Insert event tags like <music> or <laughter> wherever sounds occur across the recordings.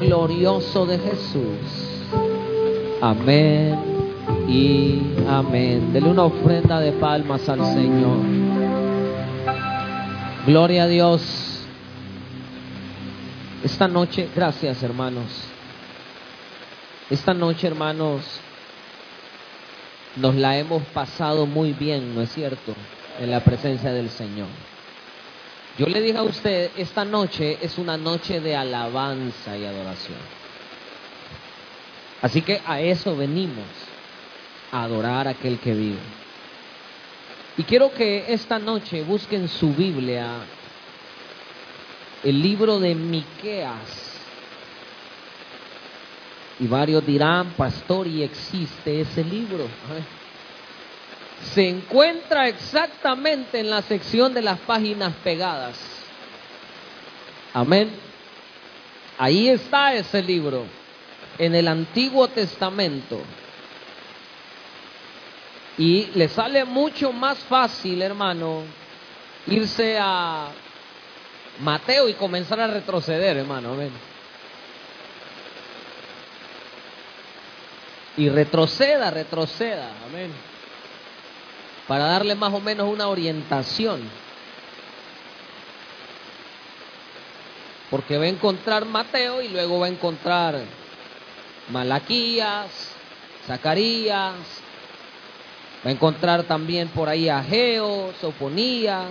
glorioso de Jesús. Amén y amén. Dele una ofrenda de palmas al Señor. Gloria a Dios. Esta noche, gracias hermanos. Esta noche, hermanos, nos la hemos pasado muy bien, ¿no es cierto? En la presencia del Señor. Yo le dije a usted, esta noche es una noche de alabanza y adoración. Así que a eso venimos, a adorar a aquel que vive. Y quiero que esta noche busquen su Biblia el libro de Miqueas. Y varios dirán, pastor, y existe ese libro. Se encuentra exactamente en la sección de las páginas pegadas. Amén. Ahí está ese libro, en el Antiguo Testamento. Y le sale mucho más fácil, hermano, irse a Mateo y comenzar a retroceder, hermano. Amén. Y retroceda, retroceda. Amén. Para darle más o menos una orientación. Porque va a encontrar Mateo y luego va a encontrar Malaquías, Zacarías, va a encontrar también por ahí Ageo, Soponías,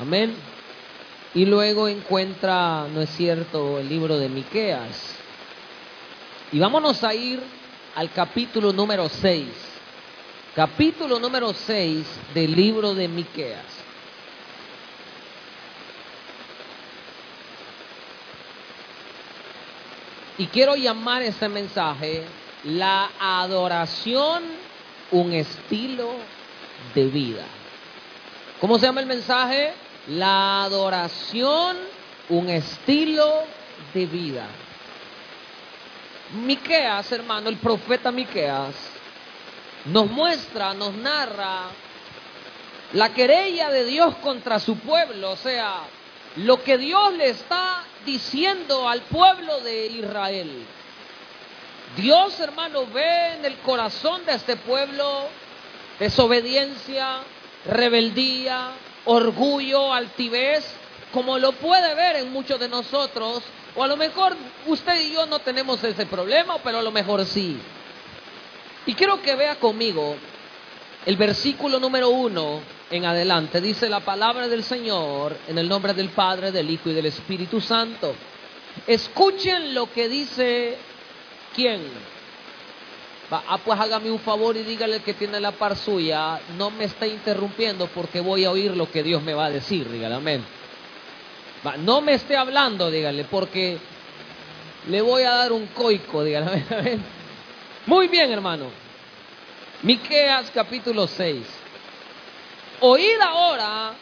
amén. Y luego encuentra, no es cierto, el libro de Miqueas. Y vámonos a ir al capítulo número 6. Capítulo número 6 del libro de Miqueas. Y quiero llamar este mensaje la adoración un estilo de vida. ¿Cómo se llama el mensaje? La adoración un estilo de vida. Miqueas, hermano, el profeta Miqueas, nos muestra, nos narra la querella de Dios contra su pueblo, o sea, lo que Dios le está diciendo al pueblo de Israel. Dios, hermano, ve en el corazón de este pueblo desobediencia, rebeldía, orgullo, altivez, como lo puede ver en muchos de nosotros, o a lo mejor usted y yo no tenemos ese problema, pero a lo mejor sí. Y quiero que vea conmigo el versículo número uno en adelante. Dice la palabra del Señor en el nombre del Padre, del Hijo y del Espíritu Santo. Escuchen lo que dice quién. ah, pues hágame un favor y dígale que tiene la par suya, no me está interrumpiendo porque voy a oír lo que Dios me va a decir, dígale amén. No me esté hablando, dígale, porque le voy a dar un coico, dígale. Muy bien, hermano. Miqueas capítulo 6. Oíd ahora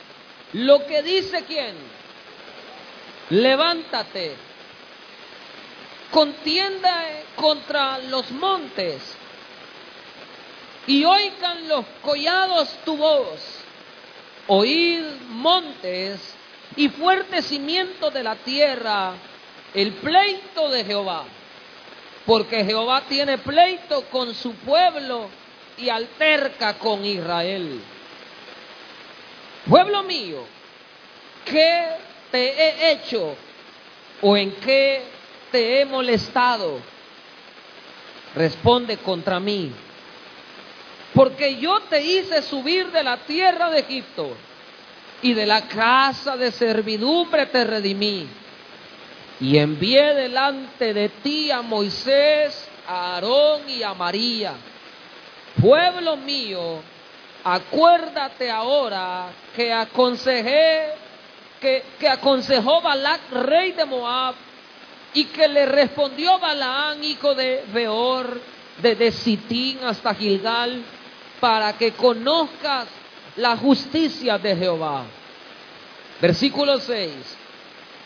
lo que dice quién. Levántate. Contienda contra los montes. Y oigan los collados tu voz. Oíd montes y fuerte cimiento de la tierra, el pleito de Jehová. Porque Jehová tiene pleito con su pueblo y alterca con Israel. Pueblo mío, ¿qué te he hecho o en qué te he molestado? Responde contra mí. Porque yo te hice subir de la tierra de Egipto y de la casa de servidumbre te redimí. Y envié delante de ti a Moisés, a Aarón y a María. Pueblo mío, acuérdate ahora que aconsejé, que, aconsejó Balac, rey de Moab, y que le respondió Balaán, hijo de Beor, desde Sitín hasta Gilgal, para que conozcas la justicia de Jehová. Versículo 6.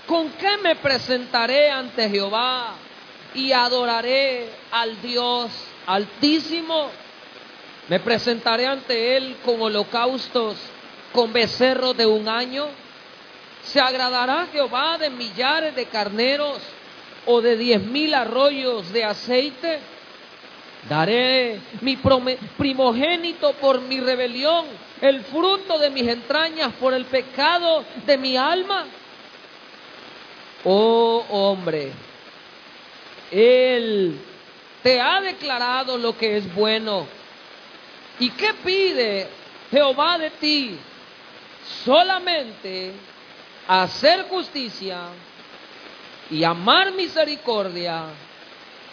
¿Con qué me presentaré ante Jehová y adoraré al Dios altísimo? Me presentaré ante Él con holocaustos, con becerros de un año. ¿Se agradará Jehová de millares de carneros o de diez mil arroyos de aceite? Daré mi primogénito por mi rebelión, el fruto de mis entrañas por el pecado de mi alma. Oh hombre, Él te ha declarado lo que es bueno. ¿Y qué pide Jehová de ti? Solamente hacer justicia y amar misericordia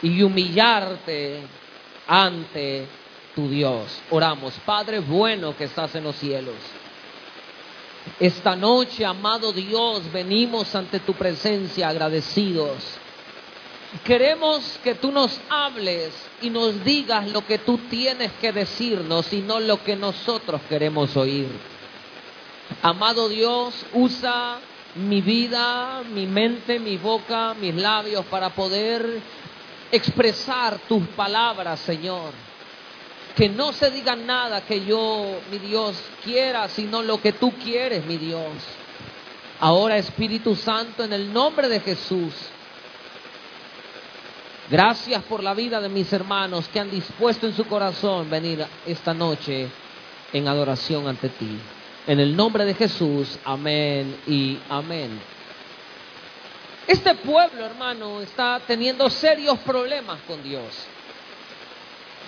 y humillarte ante tu Dios. Oramos, Padre bueno que estás en los cielos. Esta noche, amado Dios, venimos ante tu presencia agradecidos. Queremos que tú nos hables y nos digas lo que tú tienes que decirnos y no lo que nosotros queremos oír. Amado Dios, usa mi vida, mi mente, mi boca, mis labios para poder expresar tus palabras, Señor. Que no se diga nada que yo, mi Dios, quiera, sino lo que tú quieres, mi Dios. Ahora, Espíritu Santo, en el nombre de Jesús, gracias por la vida de mis hermanos que han dispuesto en su corazón venir esta noche en adoración ante ti. En el nombre de Jesús, amén y amén. Este pueblo, hermano, está teniendo serios problemas con Dios.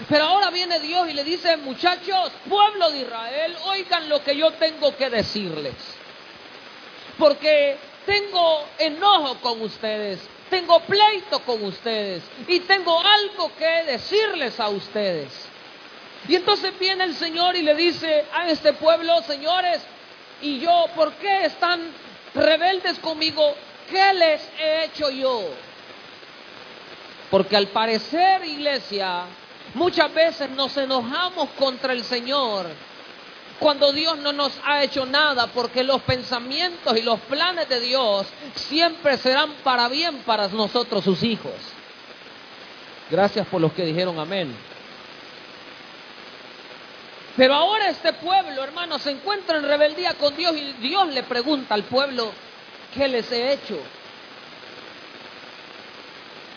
Pero ahora viene Dios y le dice, muchachos, pueblo de Israel, oigan lo que yo tengo que decirles. Porque tengo enojo con ustedes, tengo pleito con ustedes y tengo algo que decirles a ustedes. Y entonces viene el Señor y le dice a este pueblo, señores, ¿y yo por qué están rebeldes conmigo? ¿Qué les he hecho yo? Porque al parecer, iglesia, muchas veces nos enojamos contra el Señor cuando Dios no nos ha hecho nada, porque los pensamientos y los planes de Dios siempre serán para bien para nosotros, sus hijos. Gracias por los que dijeron amén. Pero ahora este pueblo, hermano, se encuentra en rebeldía con Dios y Dios le pregunta al pueblo, ¿qué les he hecho?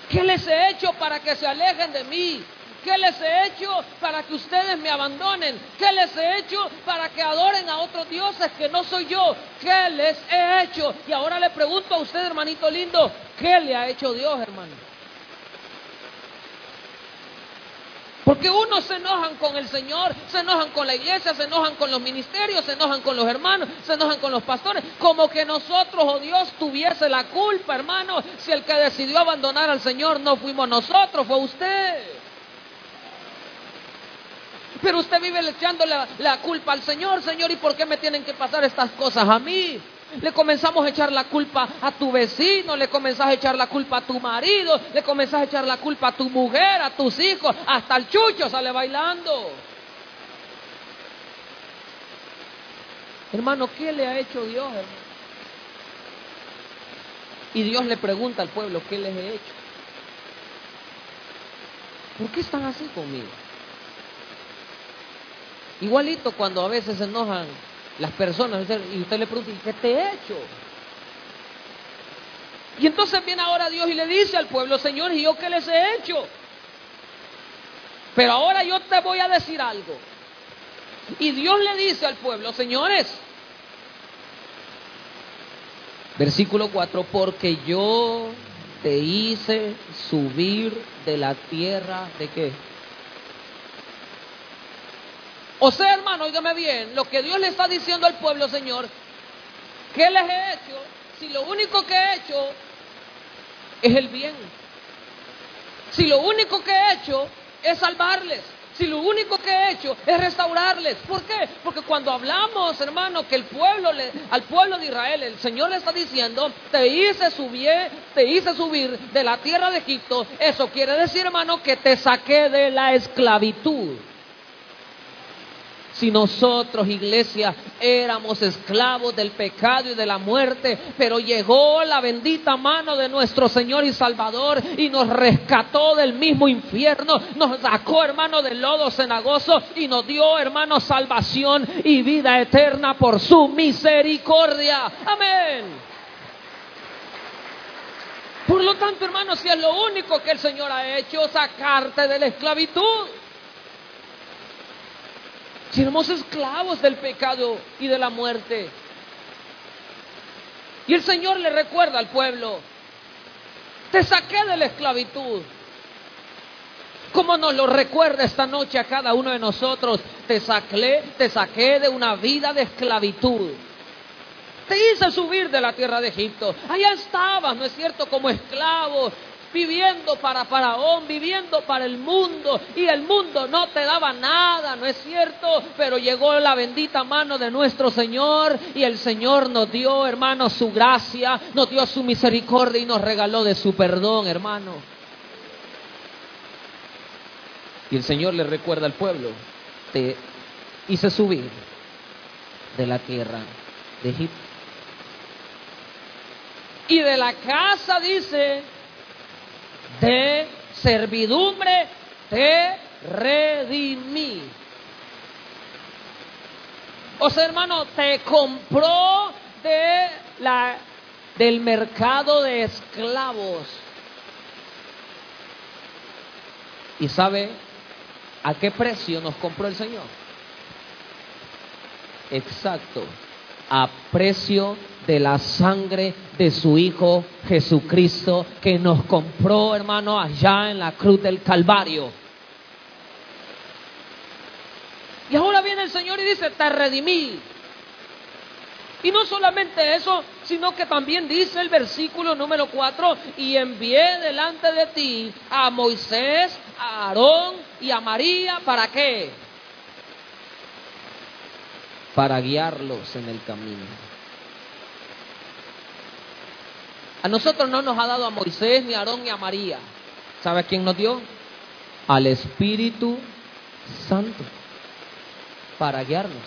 ¿Qué les he hecho para que se alejen de mí? ¿Qué les he hecho para que ustedes me abandonen? ¿Qué les he hecho para que adoren a otros dioses que no soy yo? ¿Qué les he hecho? Y ahora le pregunto a usted, hermanito lindo, ¿qué le ha hecho Dios, hermano? Porque unos se enojan con el Señor, se enojan con la iglesia, se enojan con los ministerios, se enojan con los hermanos, se enojan con los pastores, como que nosotros o oh Dios tuviese la culpa, hermano, si el que decidió abandonar al Señor no fuimos nosotros, fue usted. Pero usted vive echando la, culpa al Señor, Señor, ¿y por qué me tienen que pasar estas cosas a mí? Le comenzamos a echar la culpa a tu vecino, le comenzás a echar la culpa a tu marido, le comenzás a echar la culpa a tu mujer, a tus hijos, hasta el chucho sale bailando. Hermano, ¿qué le ha hecho Dios? Y Dios le pregunta al pueblo, ¿qué les he hecho? ¿Por qué están así conmigo? Igualito cuando a veces se enojan las personas, y usted le pregunta, ¿y qué te he hecho? Y entonces viene ahora Dios y le dice al pueblo, Señor, ¿y yo qué les he hecho? Pero ahora yo te voy a decir algo. Y Dios le dice al pueblo, señores, versículo 4, porque yo te hice subir de la tierra de qué? O sea, hermano, óigame bien, lo que Dios le está diciendo al pueblo, Señor, ¿qué les he hecho? Si lo único que he hecho es el bien. Si lo único que he hecho es salvarles. Si lo único que he hecho es restaurarles. ¿Por qué? Porque cuando hablamos, hermano, que el pueblo, le, al pueblo de Israel, el Señor le está diciendo, te hice subir, te hice subir de la tierra de Egipto. Eso quiere decir, hermano, que te saqué de la esclavitud. Si nosotros, iglesia, éramos esclavos del pecado y de la muerte, pero llegó la bendita mano de nuestro Señor y Salvador y nos rescató del mismo infierno, nos sacó, hermano, del lodo cenagoso y nos dio, hermano, salvación y vida eterna por su misericordia. Amén. Por lo tanto, hermanos, si es lo único que el Señor ha hecho, sacarte de la esclavitud. Si somos esclavos del pecado y de la muerte. Y el Señor le recuerda al pueblo, te saqué de la esclavitud. Como nos lo recuerda esta noche a cada uno de nosotros, te saqué, te saqué de una vida de esclavitud. Te hice subir de la tierra de Egipto. Allá estabas, ¿no es cierto?, como esclavo, viviendo para Faraón, viviendo para el mundo, y el mundo no te daba nada, ¿no es cierto? Pero llegó la bendita mano de nuestro Señor y el Señor nos dio, hermano, su gracia, nos dio su misericordia y nos regaló de su perdón, hermano. Y el Señor le recuerda al pueblo, te hice subir de la tierra de Egipto. Y de la casa, dice, de servidumbre te redimí. O sea, hermano, te compró de la, del mercado de esclavos. ¿Y sabe a qué precio nos compró el Señor? Exacto, a precio de la sangre de su Hijo Jesucristo que nos compró, hermano, allá en la cruz del Calvario. Y ahora viene el Señor y dice, te redimí. Y no solamente eso, sino que también dice el versículo número 4, y envié delante de ti a Moisés, a Aarón y a María, ¿para qué? Para guiarlos en el camino. A nosotros no nos ha dado a Moisés, ni a Aarón, ni a María. ¿Sabe quién nos dio? Al Espíritu Santo para guiarnos.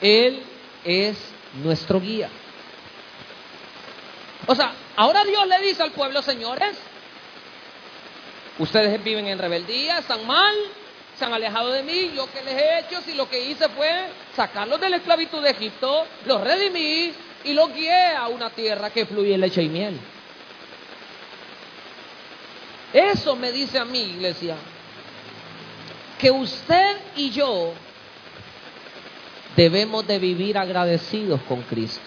Él es nuestro guía. O sea, ahora Dios le dice al pueblo, señores, ustedes viven en rebeldía, están mal, se han alejado de mí, yo que les he hecho, si lo que hice fue sacarlos de la esclavitud de Egipto, los redimí, y lo guié a una tierra que fluye leche y miel. Eso me dice a mí, iglesia, que usted y yo debemos de vivir agradecidos con Cristo.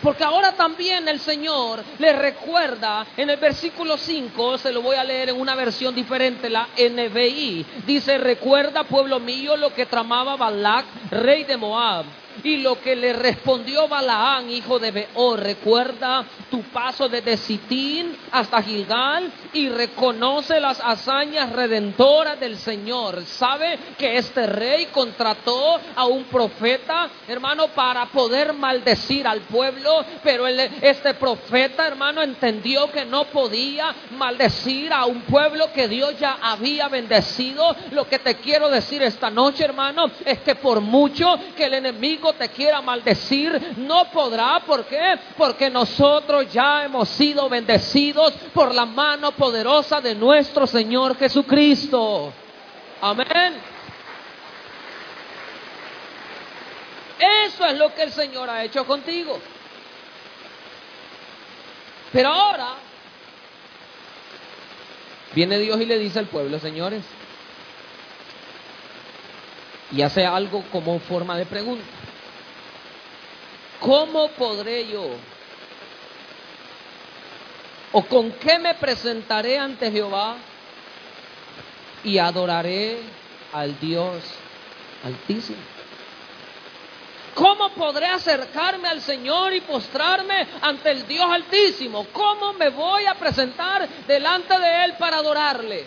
Porque ahora también el Señor le recuerda en el versículo 5, se lo voy a leer en una versión diferente, la NBI. Dice, recuerda pueblo mío lo que tramaba Balac, rey de Moab y lo que le respondió Balaán, hijo de Beor, recuerda tu paso desde Sitín hasta Gilgal y reconoce las hazañas redentoras del Señor. Sabe que este rey contrató a un profeta, hermano, para poder maldecir al pueblo, pero este profeta, hermano, entendió que no podía maldecir a un pueblo que Dios ya había bendecido. Lo que te quiero decir esta noche, hermano, es que por mucho que el enemigo te quiera maldecir, no podrá. ¿Por qué? Porque nosotros ya hemos sido bendecidos por la mano poderosa de nuestro Señor Jesucristo. Amén. Eso es lo que el Señor ha hecho contigo. Pero ahora viene Dios y le dice al pueblo, señores, y hace algo como forma de pregunta. ¿Cómo podré yo? ¿O con qué me presentaré ante Jehová y adoraré al Dios altísimo? ¿Cómo podré acercarme al Señor y postrarme ante el Dios altísimo? ¿Cómo me voy a presentar delante de Él para adorarle?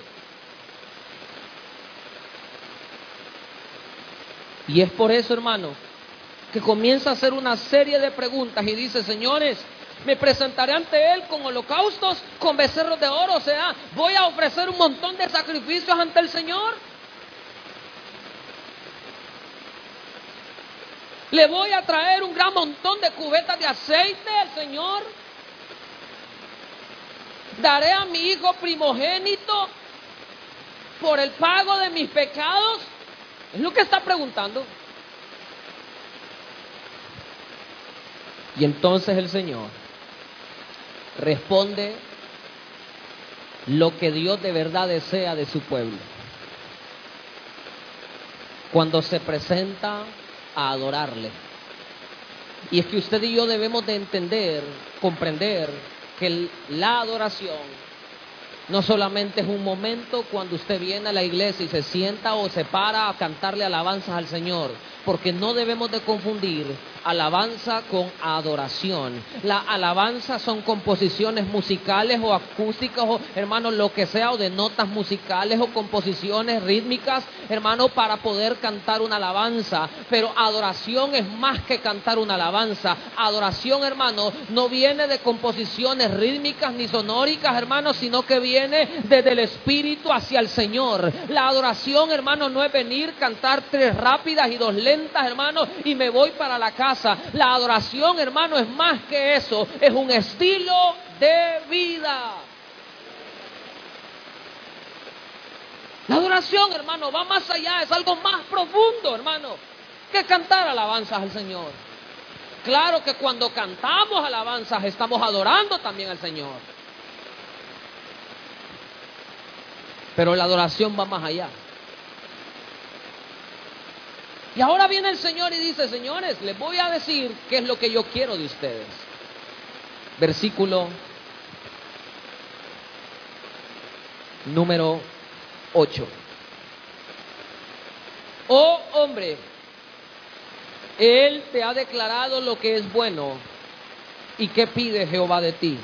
Y es por eso, hermano, que comienza a hacer una serie de preguntas y dice, señores, me presentaré ante Él con holocaustos, con becerros de oro, o sea, voy a ofrecer un montón de sacrificios ante el Señor. Le voy a traer un gran montón de cubetas de aceite al Señor. Daré a mi hijo primogénito por el pago de mis pecados. Es lo que está preguntando. Y entonces el Señor responde lo que Dios de verdad desea de su pueblo. Cuando se presenta a adorarle. Y es que usted y yo debemos de entender, comprender que la adoración no solamente es un momento cuando usted viene a la iglesia y se sienta o se para a cantarle alabanzas al Señor, porque no debemos de confundir alabanza con adoración. La alabanza son composiciones musicales o acústicas o hermanos lo que sea o de notas musicales o composiciones rítmicas, hermano, para poder cantar una alabanza, pero adoración es más que cantar una alabanza. Adoración, hermano, no viene de composiciones rítmicas ni sonóricas, hermano, sino que viene desde el espíritu hacia el Señor. La adoración, hermano, no es venir cantar tres rápidas y dos lentas, hermano, y me voy para la casa la adoración, hermano, es más que eso. Es un estilo de vida. La adoración, hermano, va más allá, es algo más profundo, hermano, que cantar alabanzas al Señor. Claro que cuando cantamos alabanzas estamos adorando también al Señor. Pero la adoración va más allá. Y ahora viene el Señor y dice, señores, les voy a decir qué es lo que yo quiero de ustedes. Versículo número 8. Oh hombre, Él te ha declarado lo que es bueno. ¿Y qué pide Jehová de ti?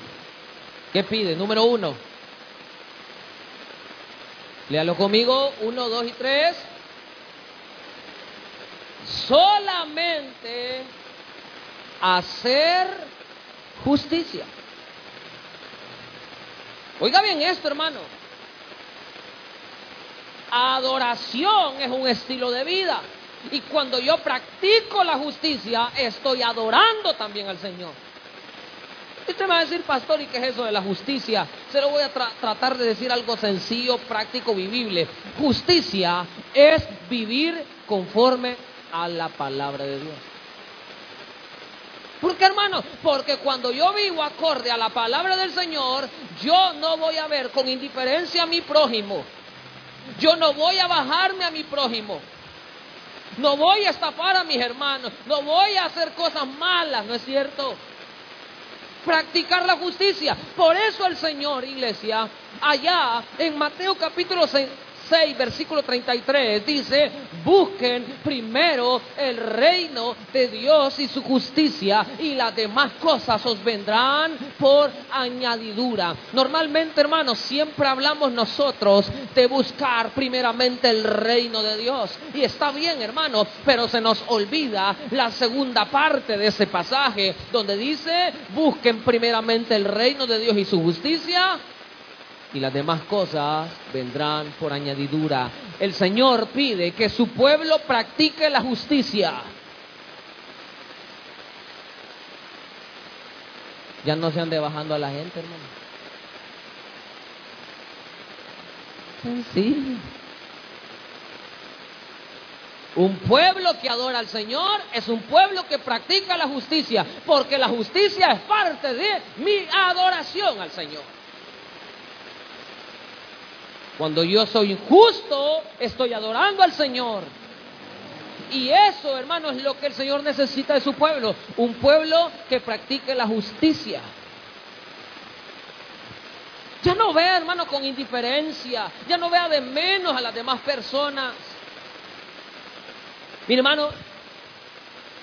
¿Qué pide? Número uno. Léalo conmigo. Uno, dos y tres solamente hacer justicia. Oiga bien esto, hermano. Adoración es un estilo de vida. Y cuando yo practico la justicia, estoy adorando también al Señor. Usted me va a decir, pastor, ¿y qué es eso de la justicia? Se lo voy a tratar de decir algo sencillo, práctico, vivible. Justicia es vivir conforme a la palabra de Dios. ¿Por qué, hermano? Porque cuando yo vivo acorde a la palabra del Señor, yo no voy a ver con indiferencia a mi prójimo. Yo no voy a bajarme a mi prójimo. No voy a estafar a mis hermanos. No voy a hacer cosas malas, ¿no es cierto? Practicar la justicia. Por eso el Señor, iglesia, allá en Mateo capítulo 6, 6, versículo 33, dice, busquen primero el reino de Dios y su justicia y las demás cosas os vendrán por añadidura. Normalmente, hermanos, siempre hablamos nosotros de buscar primeramente el reino de Dios. Y está bien, hermanos, pero se nos olvida la segunda parte de ese pasaje donde dice, busquen primeramente el reino de Dios y su justicia y las demás cosas vendrán por añadidura. El Señor pide que su pueblo practique la justicia. Ya no se ande bajando a la gente, hermano. Sí. Un pueblo que adora al Señor es un pueblo que practica la justicia, porque la justicia es parte de mi adoración al Señor. Cuando yo soy justo, estoy adorando al Señor. Y eso, hermano, es lo que el Señor necesita de su pueblo. Un pueblo que practique la justicia. Ya no vea, hermano, con indiferencia. Ya no vea de menos a las demás personas. Mi hermano,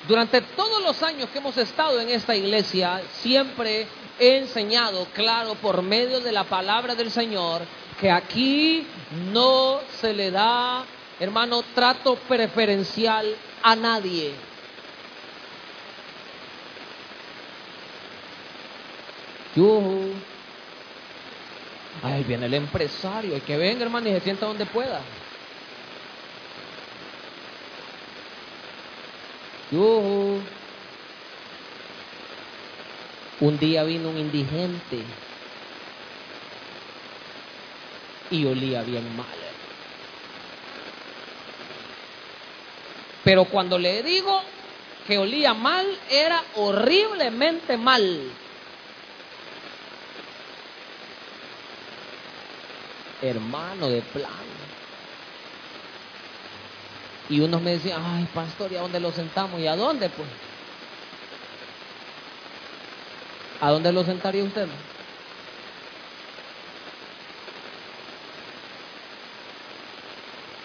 durante todos los años que hemos estado en esta iglesia, siempre he enseñado, claro, por medio de la palabra del Señor, que aquí no se le da, hermano, trato preferencial a nadie. Ahí viene el empresario, y que venga, hermano, y se sienta donde pueda. Un día vino un indigente y olía bien mal. Pero cuando le digo que olía mal, era horriblemente mal. Hermano de plano. Y unos me decían, ay, pastor, ¿y a dónde lo sentamos? ¿Y a dónde, pues? ¿A dónde lo sentaría usted?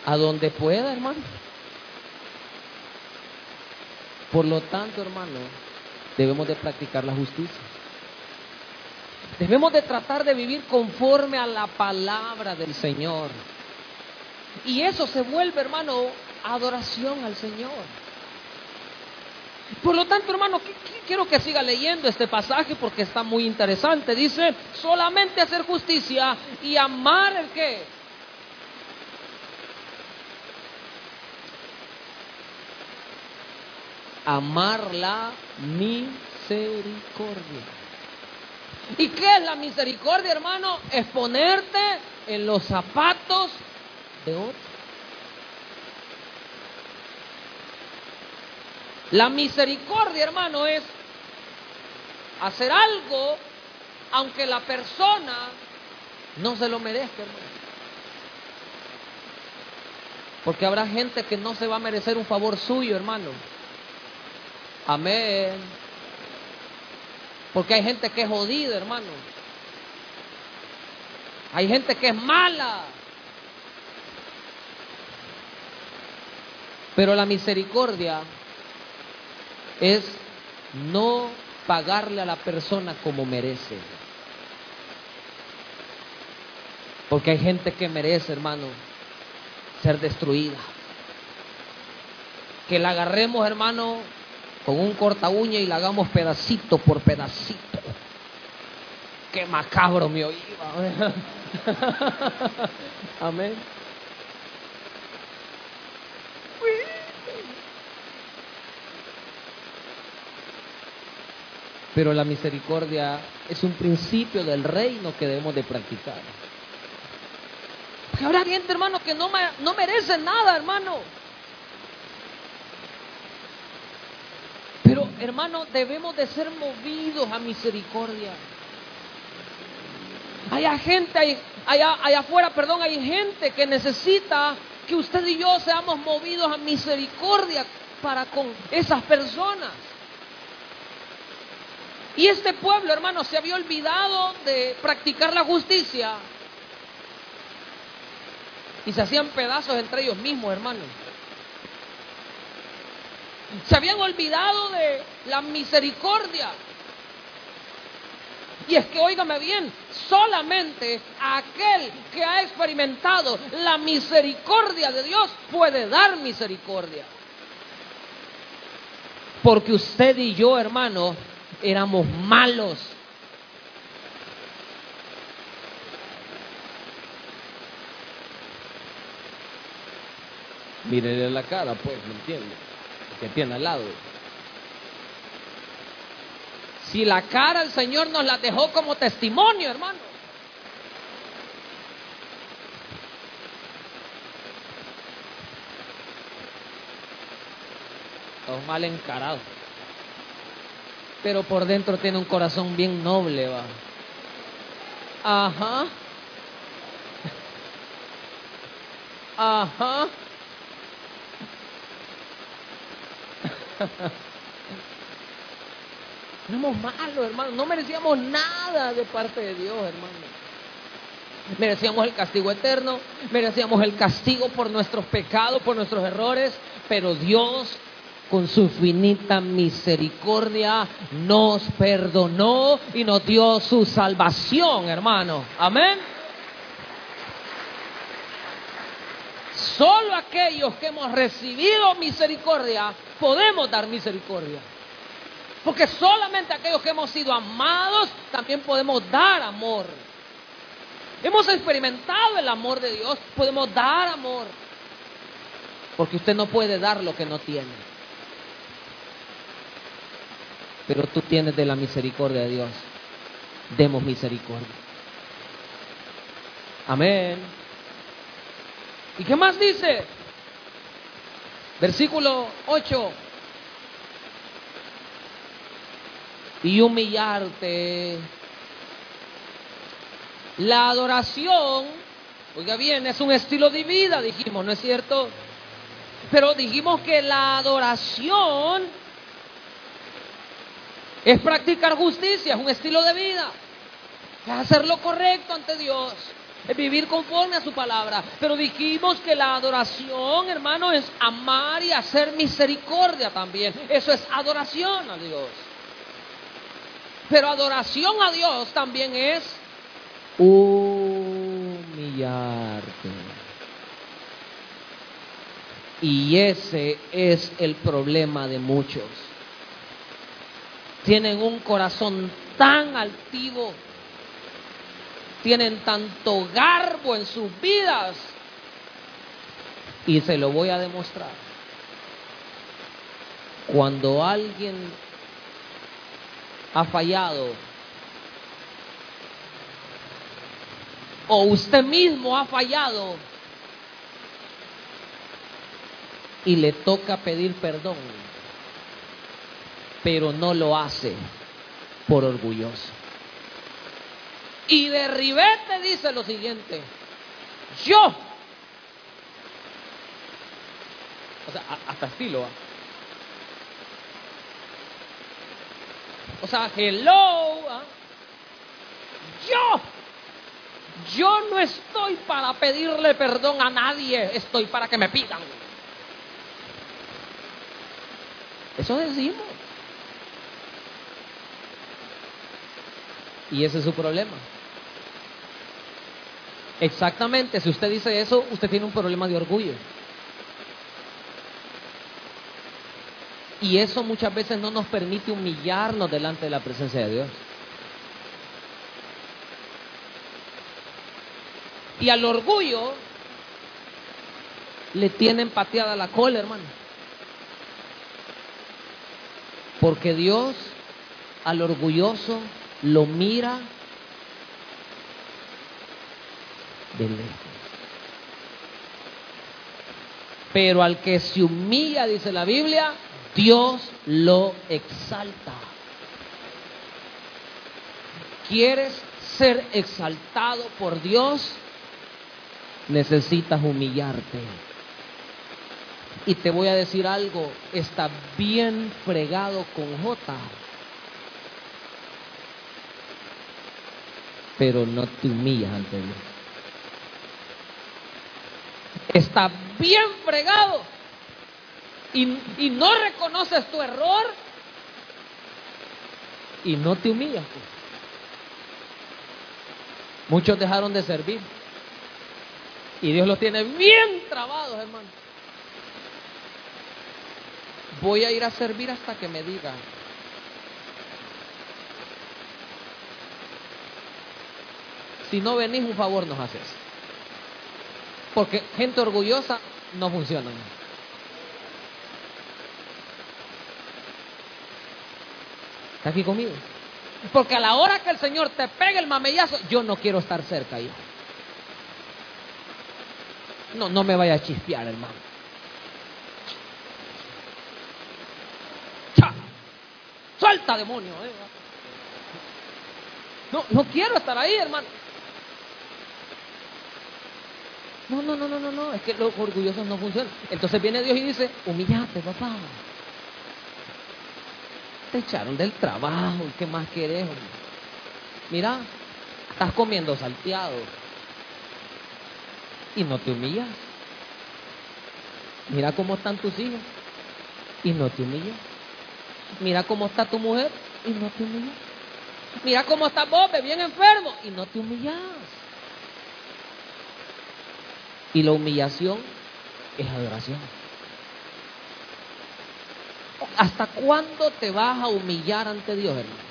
A donde pueda, hermano. Por lo tanto, hermano, debemos de practicar la justicia. Debemos de tratar de vivir conforme a la palabra del Señor. Y eso se vuelve, hermano, adoración al Señor. Por lo tanto, hermano, quiero que siga leyendo este pasaje porque está muy interesante. Dice, solamente hacer justicia y amar el qué. Amar la misericordia. ¿Y qué es la misericordia, hermano? Es ponerte en los zapatos de otro. La misericordia, hermano, es hacer algo aunque la persona no se lo merezca, hermano. Porque habrá gente que no se va a merecer un favor suyo, hermano. Amén. Porque hay gente que es jodida, hermano. Hay gente que es mala. Pero la misericordia es no pagarle a la persona como merece. Porque hay gente que merece, hermano, ser destruida. Que la agarremos, hermano, con un corta uña y la hagamos pedacito por pedacito. Qué macabro me oíba. <laughs> Amén. Pero la misericordia es un principio del reino que debemos de practicar. Porque habrá gente, hermano, que no, no merece nada, hermano. Pero, hermano, debemos de ser movidos a misericordia. Hay gente, allá afuera, perdón, hay gente que necesita que usted y yo seamos movidos a misericordia para con esas personas. Y este pueblo, hermano, se había olvidado de practicar la justicia. Y se hacían pedazos entre ellos mismos, hermano. Se habían olvidado de la misericordia. Y es que, óigame bien, solamente aquel que ha experimentado la misericordia de Dios puede dar misericordia. Porque usted y yo, hermano, éramos malos. Mírele la cara, pues, ¿me entiende? Que tiene al lado. Si la cara el Señor nos la dejó como testimonio, hermano. Estamos mal encarados pero por dentro tiene un corazón bien noble, va. Ajá. <laughs> Ajá. <laughs> Éramos malos, hermano. No merecíamos nada de parte de Dios, hermano. Merecíamos el castigo eterno, merecíamos el castigo por nuestros pecados, por nuestros errores, pero Dios con su finita misericordia nos perdonó y nos dio su salvación, hermano. Amén. Solo aquellos que hemos recibido misericordia podemos dar misericordia. Porque solamente aquellos que hemos sido amados también podemos dar amor. Hemos experimentado el amor de Dios, podemos dar amor. Porque usted no puede dar lo que no tiene pero tú tienes de la misericordia de Dios. Demos misericordia. Amén. ¿Y qué más dice? Versículo 8. Y humillarte. La adoración Oiga bien, es un estilo de vida, dijimos, ¿no es cierto? Pero dijimos que la adoración es practicar justicia, es un estilo de vida. Es hacer lo correcto ante Dios. Es vivir conforme a su palabra. Pero dijimos que la adoración, hermano, es amar y hacer misericordia también. Eso es adoración a Dios. Pero adoración a Dios también es humillarte. Y ese es el problema de muchos. Tienen un corazón tan altivo, tienen tanto garbo en sus vidas, y se lo voy a demostrar. Cuando alguien ha fallado, o usted mismo ha fallado y le toca pedir perdón, pero no lo hace por orgulloso. Y de ribete dice lo siguiente, yo, o sea, hasta estilo, ¿ah? o sea, hello, ¿ah? yo, yo no estoy para pedirle perdón a nadie, estoy para que me pidan. Eso decimos. Y ese es su problema. Exactamente, si usted dice eso, usted tiene un problema de orgullo. Y eso muchas veces no nos permite humillarnos delante de la presencia de Dios. Y al orgullo le tienen pateada la cola, hermano. Porque Dios al orgulloso lo mira lejos. Pero al que se humilla, dice la Biblia, Dios lo exalta. ¿Quieres ser exaltado por Dios? Necesitas humillarte. Y te voy a decir algo, está bien fregado con J. Pero no te humillas ante Dios. Está bien fregado y, no reconoces tu error y no te humillas. Pues. Muchos dejaron de servir y Dios los tiene bien trabados, hermano voy a ir a servir hasta que me digan. Si no venís, un favor nos haces. Porque gente orgullosa no funciona. ¿Está aquí conmigo? Porque a la hora que el Señor te pegue el mamellazo, yo no quiero estar cerca ahí. No, no me vaya a chispear, hermano. Suelta, demonio. Eh. No, no quiero estar ahí, hermano. No, no, no, no, no, no. Es que los orgullosos no funcionan. Entonces viene Dios y dice, humillate, papá. Te echaron del trabajo. ¿Qué más querés? Mira, estás comiendo salteado. Y no te humillas. Mira cómo están tus hijos. Y no te humillas. Mira cómo está tu mujer y no te humillas. Mira cómo está vos, bien enfermo y no te humillas. Y la humillación es adoración. ¿Hasta cuándo te vas a humillar ante Dios, hermano?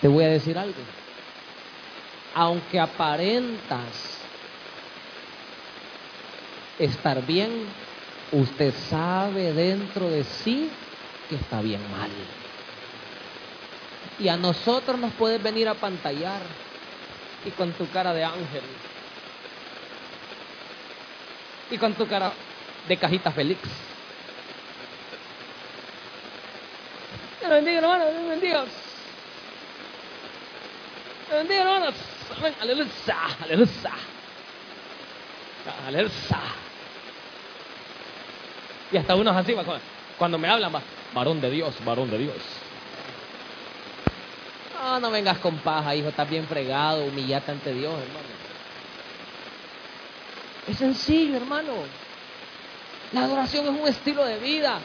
Te voy a decir algo. Aunque aparentas estar bien, usted sabe dentro de sí que está bien mal. Y a nosotros nos puedes venir a pantallar y con tu cara de ángel y con tu cara de cajita feliz. Dios bendiga, hermano, Dios bendiga. Dios bendiga, hermanos. Aleluya. Aleluya. Aleluya. Y hasta unos así, cuando- me hablan, va, varón de Dios, varón de Dios. No, no vengas con paja, hijo, estás bien fregado, humillate ante Dios, hermano. Es sencillo, hermano. La adoración es un estilo de vida.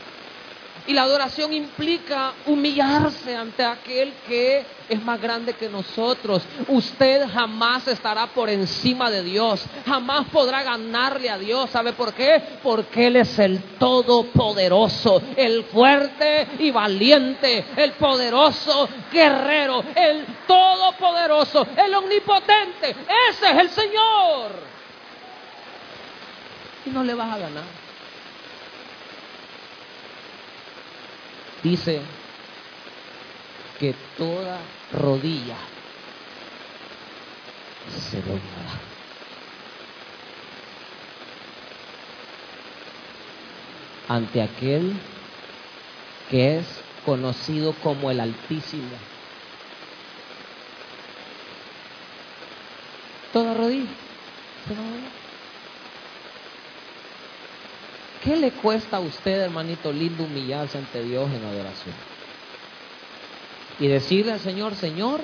Y la adoración implica humillarse ante aquel que es más grande que nosotros. Usted jamás estará por encima de Dios. Jamás podrá ganarle a Dios. ¿Sabe por qué? Porque Él es el todopoderoso, el fuerte y valiente, el poderoso guerrero, el todopoderoso, el omnipotente. Ese es el Señor. Y no le vas a ganar. dice que toda rodilla se doblará. Ante aquel que es conocido como el Altísimo. Toda rodilla se va. ¿Qué le cuesta a usted, hermanito lindo, humillarse ante Dios en adoración? Y decirle al Señor, Señor,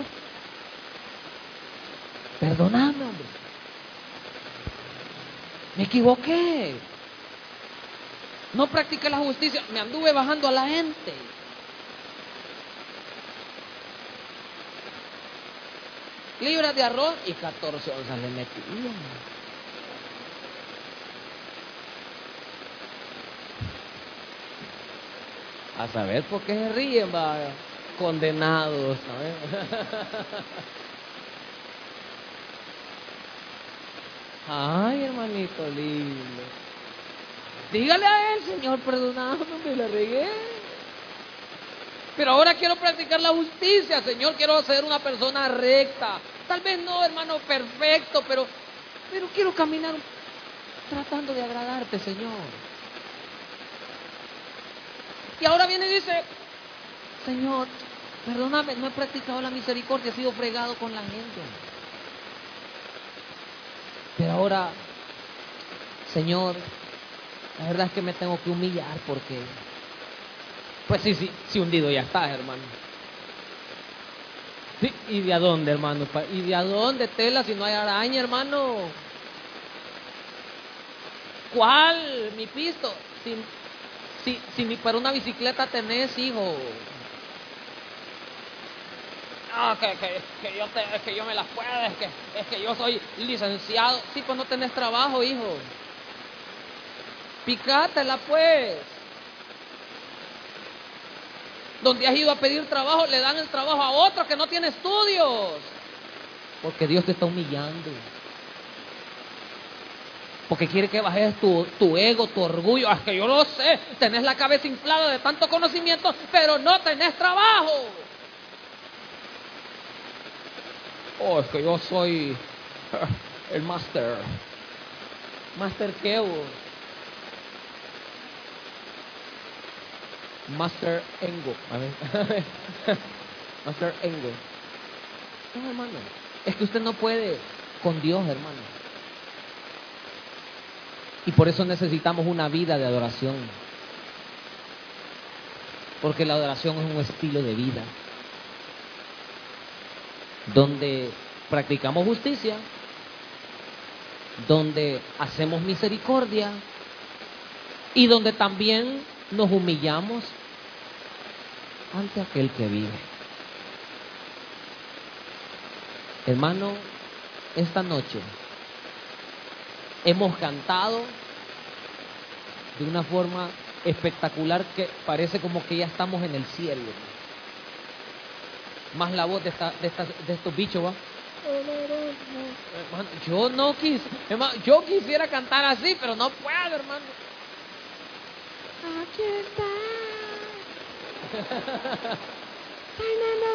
perdóname, hombre. Me equivoqué. No practiqué la justicia, me anduve bajando a la gente. Libras de arroz y 14 onzas le metí. A saber por qué se ríen, va, condenados, ¿sabes? <laughs> Ay, hermanito lindo. Dígale a él, Señor, perdóname, me la regué. Pero ahora quiero practicar la justicia, Señor, quiero ser una persona recta. Tal vez no, hermano, perfecto, pero, pero quiero caminar tratando de agradarte, Señor. Y ahora viene y dice, Señor, perdóname, no he practicado la misericordia, he sido fregado con la gente. Pero ahora, Señor, la verdad es que me tengo que humillar porque, pues sí, sí, sí hundido ya estás, hermano. Sí, ¿Y de a dónde, hermano? ¿Y de a dónde, tela, si no hay araña, hermano? ¿Cuál? Mi pisto. Si, si, si para una bicicleta tenés, hijo. Que, que, que yo te, que yo me las puedo, es que, es que yo soy licenciado. Sí, pues no tenés trabajo, hijo. Picátela, pues. Donde has ido a pedir trabajo, le dan el trabajo a otro que no tiene estudios. Porque Dios te está humillando. Porque quiere que bajes tu, ego, tu orgullo. Es que yo lo sé. Tenés la cabeza inflada de tanto conocimiento, pero no tenés trabajo. Oh, es que yo soy <laughs> el máster. ¿Máster qué? Master Engo. <laughs> Master Engo. No, hermano. Es que usted no puede con Dios, hermano. Y por eso necesitamos una vida de adoración. Porque la adoración es un estilo de vida. Donde practicamos justicia, donde hacemos misericordia y donde también nos humillamos ante aquel que vive. Hermano, esta noche hemos cantado de una forma espectacular que parece como que ya estamos en el cielo. Más la voz de, esta, de, estas- de estos bichos, ¿va? Hermano, yo no quis, hermano, yo quisiera cantar así, pero no puedo, hermano. Aquí está.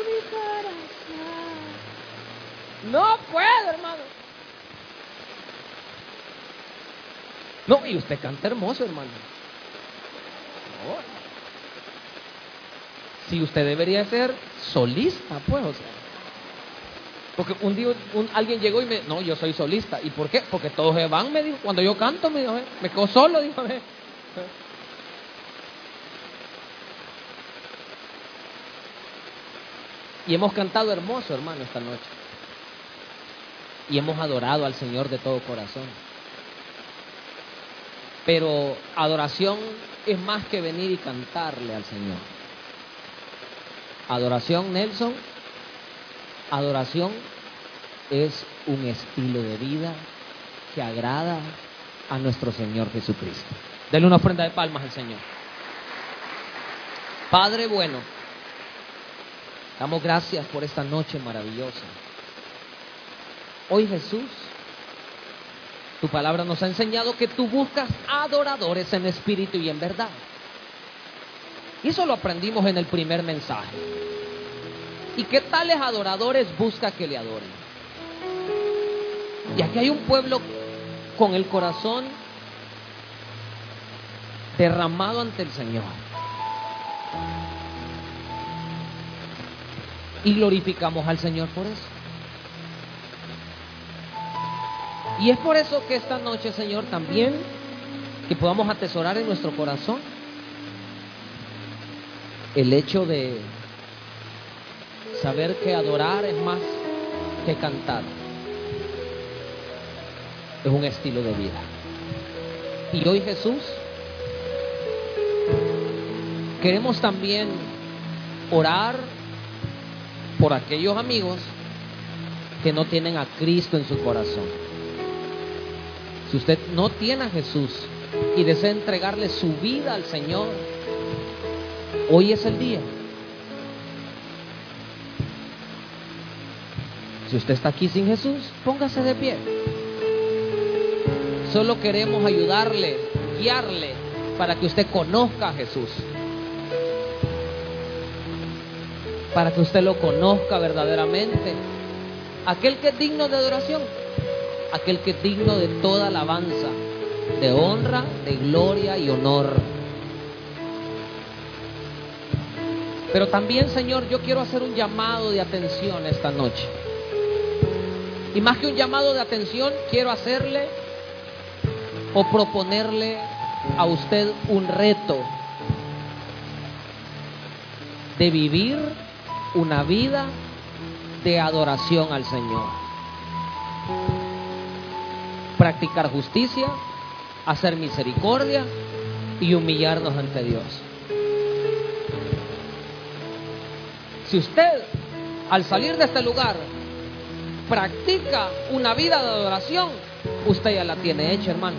Mi corazón. No puedo, hermano. No, y usted canta hermoso, hermano. No, hermano. Si usted debería ser solista, pues, o sea. Porque un día un- alguien llegó y me no, yo soy solista. ¿Y por qué? Porque todos se van, me dijo. Cuando yo canto, me dijo, "Eh, me quedo solo, dijo. "Eh". Y hemos cantado hermoso, hermano, esta noche. Y hemos adorado al Señor de todo corazón. Pero adoración es más que venir y cantarle al Señor. Adoración, Nelson, adoración es un estilo de vida que agrada a nuestro Señor Jesucristo. Denle una ofrenda de palmas al Señor. Padre bueno, damos gracias por esta noche maravillosa. Hoy Jesús, tu palabra nos ha enseñado que tú buscas adoradores en espíritu y en verdad. Y eso lo aprendimos en el primer mensaje. ¿Y qué tales adoradores busca que le adoren? Y aquí hay un pueblo con el corazón derramado ante el Señor. Y glorificamos al Señor por eso. Y es por eso que esta noche, Señor, también que podamos atesorar en nuestro corazón el hecho de saber que adorar es más que cantar. Es un estilo de vida. Y hoy Jesús, queremos también orar por aquellos amigos que no tienen a Cristo en su corazón. Si usted no tiene a Jesús y desea entregarle su vida al Señor, hoy es el día. Si usted está aquí sin Jesús, póngase de pie. Solo queremos ayudarle, guiarle, para que usted conozca a Jesús. Para que usted lo conozca verdaderamente. Aquel que es digno de adoración aquel que es digno de toda alabanza, de honra, de gloria y honor. Pero también, Señor, yo quiero hacer un llamado de atención esta noche. Y más que un llamado de atención, quiero hacerle o proponerle a usted un reto de vivir una vida de adoración al Señor practicar justicia, hacer misericordia y humillarnos ante Dios. Si usted al salir de este lugar practica una vida de adoración, usted ya la tiene hecha, hermano.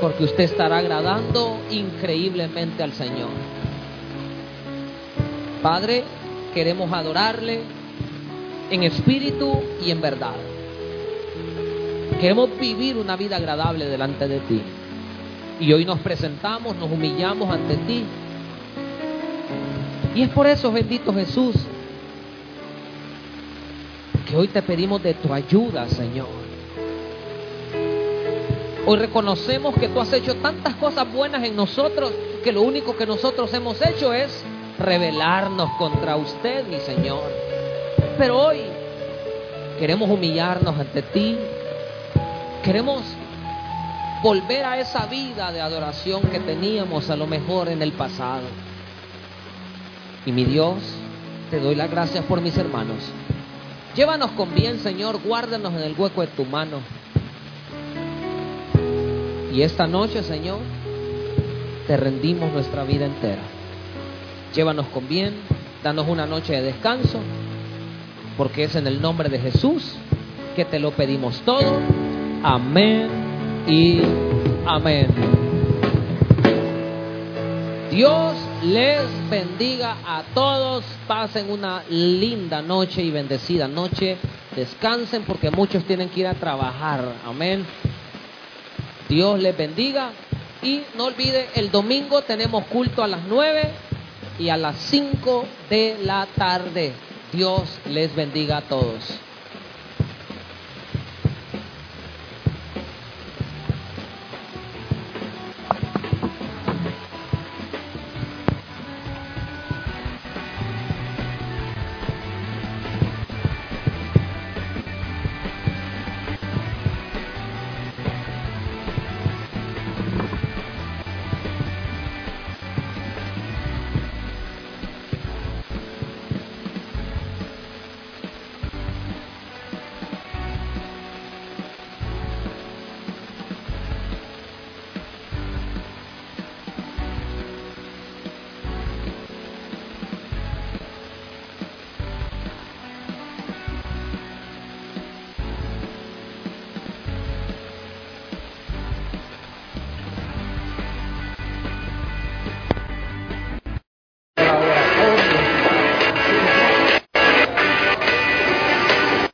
Porque usted estará agradando increíblemente al Señor. Padre, queremos adorarle en espíritu y en verdad. Queremos vivir una vida agradable delante de ti. Y hoy nos presentamos, nos humillamos ante ti. Y es por eso, bendito Jesús, que hoy te pedimos de tu ayuda, Señor. Hoy reconocemos que tú has hecho tantas cosas buenas en nosotros que lo único que nosotros hemos hecho es rebelarnos contra usted, mi Señor. Pero hoy queremos humillarnos ante ti, Queremos volver a esa vida de adoración que teníamos a lo mejor en el pasado. Y mi Dios, te doy las gracias por mis hermanos. Llévanos con bien, Señor, guárdanos en el hueco de tu mano. Y esta noche, Señor, te rendimos nuestra vida entera. Llévanos con bien, danos una noche de descanso, porque es en el nombre de Jesús que te lo pedimos todo. Amén y amén. Dios les bendiga a todos. Pasen una linda noche y bendecida noche. Descansen porque muchos tienen que ir a trabajar. Amén. Dios les bendiga. Y no olvide, el domingo tenemos culto a las 9 y a las 5 de la tarde. Dios les bendiga a todos.